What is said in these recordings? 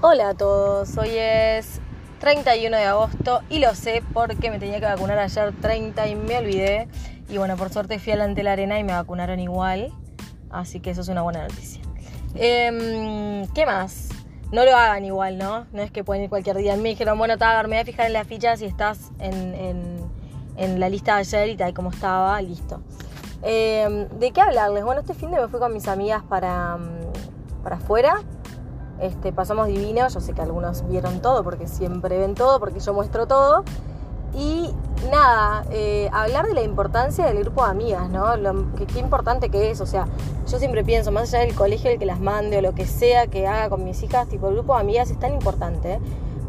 Hola a todos, hoy es 31 de agosto y lo sé porque me tenía que vacunar ayer 30 y me olvidé. Y bueno, por suerte fui adelante la arena y me vacunaron igual, así que eso es una buena noticia. Em, ¿Qué más? No lo hagan igual, ¿no? No es que pueden ir cualquier día. Me dijeron, bueno, me voy a fijar en las fichas si estás en, la lista de ayer y tal como estaba, listo. Em, ¿De qué hablarles? Bueno, este fin de me fui con mis amigas para, mm, para afuera este, pasamos divino, yo sé que algunos vieron todo porque siempre ven todo, porque yo muestro todo. Y nada, eh, hablar de la importancia del grupo de amigas, ¿no? Lo, que, qué importante que es, o sea, yo siempre pienso, más allá del colegio, el que las mande o lo que sea que haga con mis hijas, tipo el grupo de amigas es tan importante,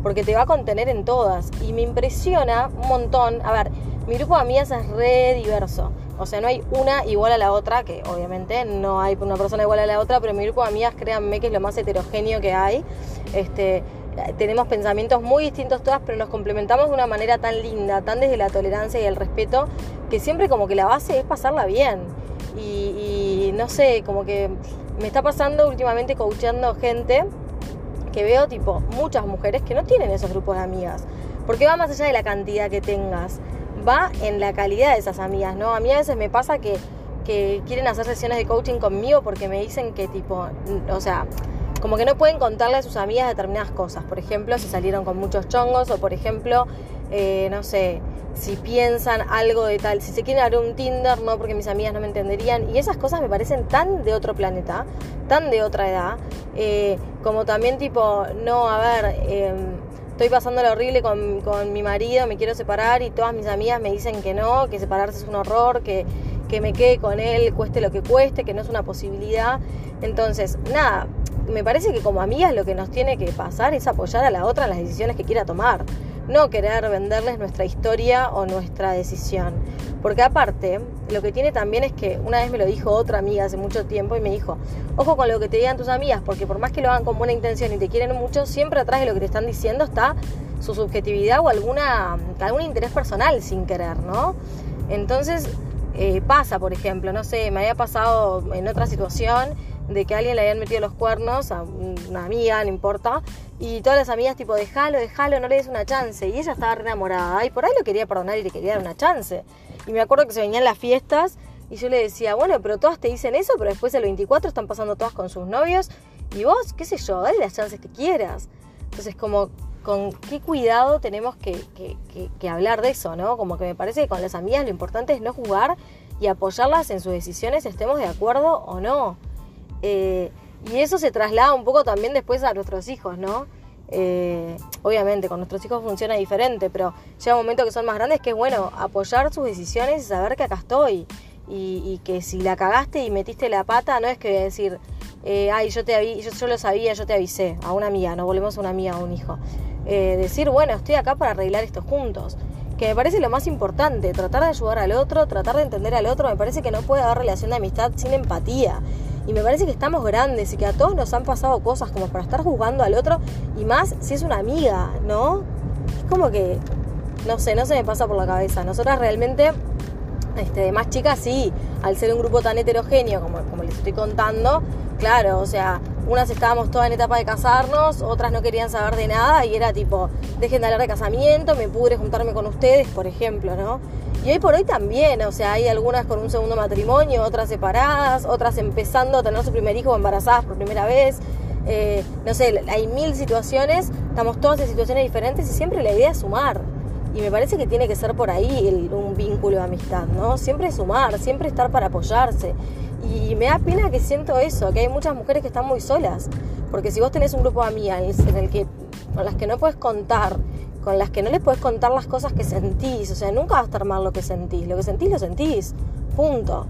porque te va a contener en todas. Y me impresiona un montón, a ver, mi grupo de amigas es re diverso. O sea, no hay una igual a la otra, que obviamente no hay una persona igual a la otra, pero mi grupo de amigas, créanme que es lo más heterogéneo que hay. Este, tenemos pensamientos muy distintos todas, pero nos complementamos de una manera tan linda, tan desde la tolerancia y el respeto, que siempre como que la base es pasarla bien. Y, no sé, como que me está pasando últimamente coachando gente que veo tipo muchas mujeres que no tienen esos grupos de amigas. Porque va más allá de la cantidad que tengas va en la calidad de esas amigas, ¿no? A mí a veces me pasa que, que quieren hacer sesiones de coaching conmigo porque me dicen que tipo, o sea, como que no pueden contarle a sus amigas determinadas cosas. Por ejemplo, si salieron con muchos chongos o por ejemplo, eh, no sé, si piensan algo de tal, si se quieren abrir un Tinder, no, porque mis amigas no me entenderían. Y esas cosas me parecen tan de otro planeta, tan de otra edad, eh, como también tipo, no, a ver, eh, estoy pasando lo horrible con, con, mi marido, me quiero separar y todas mis amigas me dicen que no, que separarse es un horror, que, que me quede con él, cueste lo que cueste, que no es una posibilidad. Entonces, nada, me parece que como amigas lo que nos tiene que pasar es apoyar a la otra en las decisiones que quiera tomar, no querer venderles nuestra historia o nuestra decisión. Porque aparte, lo que tiene también es que una vez me lo dijo otra amiga hace mucho tiempo y me dijo, ojo con lo que te digan tus amigas, porque por más que lo hagan con buena intención y te quieren mucho, siempre atrás de lo que te están diciendo está su subjetividad o alguna, algún interés personal sin querer, ¿no? Entonces eh, pasa, por ejemplo, no sé, me había pasado en otra situación de que alguien le habían metido los cuernos a una amiga, no importa, y todas las amigas tipo, déjalo, déjalo, no le des una chance, y ella estaba re enamorada, y por ahí lo quería perdonar y le quería dar una chance. Y me acuerdo que se venían las fiestas y yo le decía, bueno, pero todas te dicen eso, pero después el 24 están pasando todas con sus novios y vos, qué sé yo, dale las chances que quieras. Entonces, como con qué cuidado tenemos que, hablar de eso, ¿no? Como que me parece que con las amigas lo importante es no jugar y apoyarlas en sus decisiones, estemos de acuerdo o no. Eh, y eso se traslada un poco también después a nuestros hijos, ¿no? Eh, obviamente con nuestros hijos funciona diferente, pero llega un momento que son más grandes que es bueno apoyar sus decisiones y saber que acá estoy. Y, que si la cagaste y metiste la pata, no es que decir, eh, ay, yo, te yo, yo, lo sabía, yo te avisé, a una amiga, nos volvemos a una amiga, a un hijo. Eh, decir, bueno, estoy acá para arreglar esto juntos. Que me parece lo más importante, tratar de ayudar al otro, tratar de entender al otro. Me parece que no puede haber relación de amistad sin empatía. Y me parece que estamos grandes y que a todos nos han pasado cosas como para estar juzgando al otro y más si es una amiga, ¿no? Es como que, no sé, no se me pasa por la cabeza. Nosotras realmente, este, de más chicas, sí, al ser un grupo tan heterogéneo como, como les estoy contando, claro, o sea, unas estábamos todas en etapa de casarnos, otras no querían saber de nada y era tipo, dejen de hablar de casamiento, me pudre juntarme con ustedes, por ejemplo, ¿no? Y hoy por hoy también, o sea, hay algunas con un segundo matrimonio, otras separadas, otras empezando a tener su primer hijo embarazadas por primera vez. Eh, no sé, hay mil situaciones, estamos todas en situaciones diferentes y siempre la idea es sumar. Y me parece que tiene que ser por ahí un vínculo de amistad, ¿no? Siempre sumar, siempre estar para apoyarse. Y me da pena que siento eso, que hay muchas mujeres que están muy solas. Porque si vos tenés un grupo de amigas en el que, con las que no puedes contar con las que no les puedes contar las cosas que sentís. O sea, nunca va a estar mal lo que sentís. Lo que sentís, lo sentís. Punto.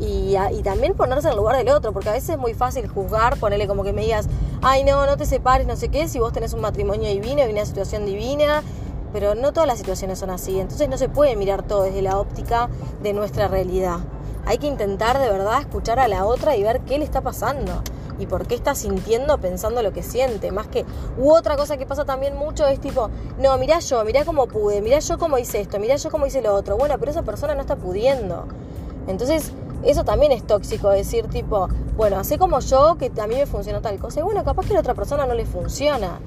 Y, y, también ponerse en el lugar del otro, porque a veces es muy fácil juzgar, ponerle como que me digas, ay no, no te separes, no sé qué, si vos tenés un matrimonio divino y una situación divina, pero no todas las situaciones son así, entonces no se puede mirar todo desde la óptica de nuestra realidad. Hay que intentar de verdad escuchar a la otra y ver qué le está pasando y por qué está sintiendo, pensando lo que siente. Más que, u otra cosa que pasa también mucho es tipo, no, mirá yo, mirá cómo pude, mirá yo cómo hice esto, mirá yo cómo hice lo otro. Bueno, pero esa persona no está pudiendo. Entonces, eso también es tóxico, decir tipo, bueno, hace como yo que a mí me funciona tal cosa. Y bueno, capaz que a la otra persona no le funciona.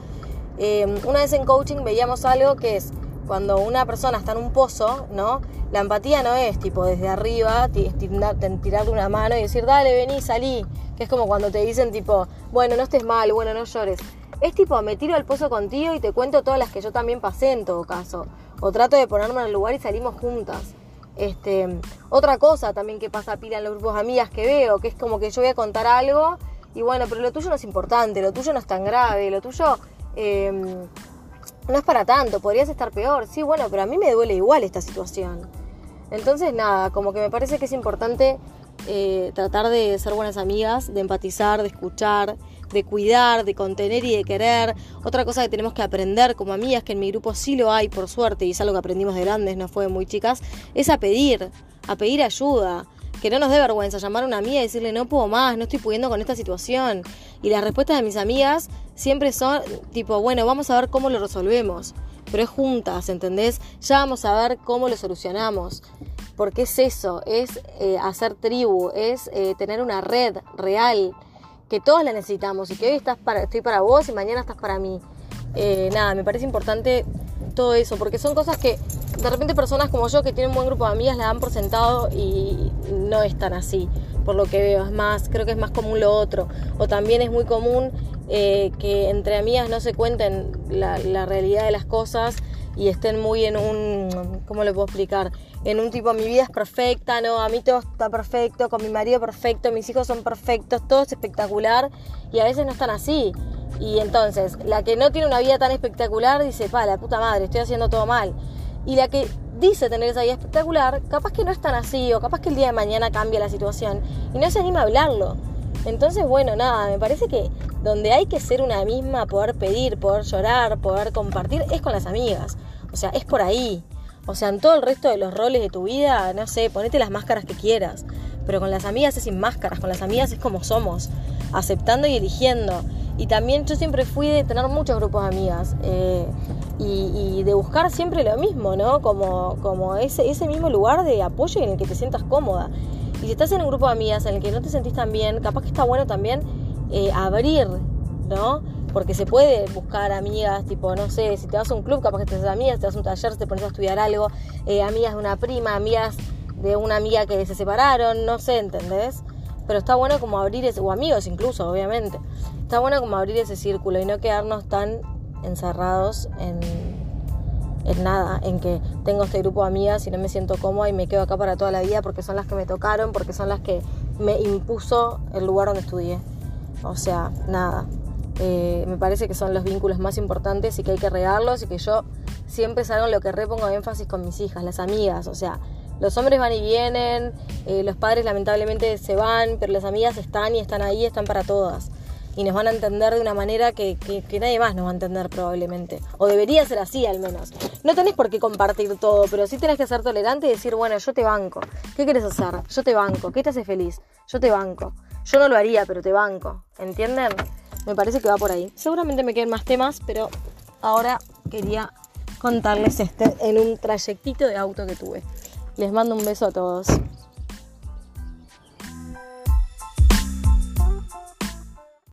Em, una vez en coaching veíamos algo que es cuando una persona está en un pozo, ¿no? La empatía no es tipo desde arriba, tirarle una mano y decir, dale, vení, salí. Que es como cuando te dicen tipo, bueno, no estés mal, bueno, no llores. Es tipo, me tiro al pozo contigo y te cuento todas las que yo también pasé en todo caso. O trato de ponerme en el lugar y salimos juntas. Este, otra cosa también que pasa pila en los grupos de amigas que veo, que es como que yo voy a contar algo y bueno, pero lo tuyo no es importante, lo tuyo no es tan grave, lo tuyo em, no es para tanto, podrías estar peor. Sí, bueno, pero a mí me duele igual esta situación. Entonces, nada, como que me parece que es importante eh, tratar de ser buenas amigas, de empatizar, de escuchar, de cuidar, de contener y de querer. Otra cosa que tenemos que aprender como amigas, que en mi grupo sí lo hay, por suerte, y es algo que aprendimos de grandes, no fue muy chicas, es a pedir, a pedir ayuda. Que no nos dé vergüenza llamar a una amiga y decirle no puedo más, no estoy pudiendo con esta situación. Y las respuestas de mis amigas siempre son tipo, bueno, vamos a ver cómo lo resolvemos. Pero es juntas, ¿entendés? Ya vamos a ver cómo lo solucionamos porque es eso, es eh, hacer tribu, es eh, tener una red real, que todos la necesitamos y que hoy estás para, estoy para vos y mañana estás para mí. Eh, nada, me parece importante todo eso, porque son cosas que de repente personas como yo que tienen un buen grupo de amigas la dan por sentado y no es tan así, por lo que veo, es más, creo que es más común lo otro, o también es muy común que entre amigas no se cuenten la, la realidad de las cosas y estén muy en un, ¿cómo le puedo explicar? En un tipo, mi vida es perfecta, no, a mí todo está perfecto, con mi marido perfecto, mis hijos son perfectos, todo es espectacular y a veces no están así. Y entonces, la que no tiene una vida tan espectacular dice, pa, la puta madre, estoy haciendo todo mal. Y la que dice tener esa vida espectacular, capaz que no es tan así, o capaz que el día de mañana cambia la situación y no se anima a hablarlo. Entonces, bueno, nada, me parece que donde hay que ser una misma, poder pedir, poder llorar, poder compartir, es con las amigas. O sea, es por ahí. O sea, en todo el resto de los roles de tu vida, no sé, ponete las máscaras que quieras. Pero con las amigas es sin máscaras, con las amigas es como somos, aceptando y eligiendo. Y también yo siempre fui de tener muchos grupos de amigas eh, y, de buscar siempre lo mismo, ¿no? Como, como ese, ese mismo lugar de apoyo en el que te sientas cómoda. Y si estás en un grupo de amigas en el que no te sentís tan bien, capaz que está bueno también eh, abrir, ¿no? Porque se puede buscar amigas, tipo, no sé, si te vas a un club, capaz que te haces amigas, te vas a un taller, te pones a estudiar algo, eh, amigas de una prima, amigas de una amiga que se separaron, no sé, ¿entendés? Pero está bueno como abrir ese, o amigos incluso, obviamente. Está bueno como abrir ese círculo y no quedarnos tan encerrados en, en nada, en que tengo este grupo de amigas y no me siento cómoda y me quedo acá para toda la vida porque son las que me tocaron, porque son las que me impuso el lugar donde estudié. O sea, nada. Eh, me parece que son los vínculos más importantes y que hay que regarlos y que yo siempre es algo en lo que repongo énfasis con mis hijas, las amigas. O sea, los hombres van y vienen, eh, los padres lamentablemente se van, pero las amigas están y están ahí, están para todas. Y nos van a entender de una manera que, que, nadie más nos va a entender probablemente. O debería ser así al menos. No tenés por qué compartir todo, pero sí tenés que ser tolerante y decir, bueno, yo te banco. ¿Qué quieres hacer? Yo te banco. ¿Qué te hace feliz? Yo te banco. Yo no lo haría, pero te banco. ¿Entienden? Me parece que va por ahí. Seguramente me queden más temas, pero ahora quería contarles este en un trayectito de auto que tuve. Les mando un beso a todos.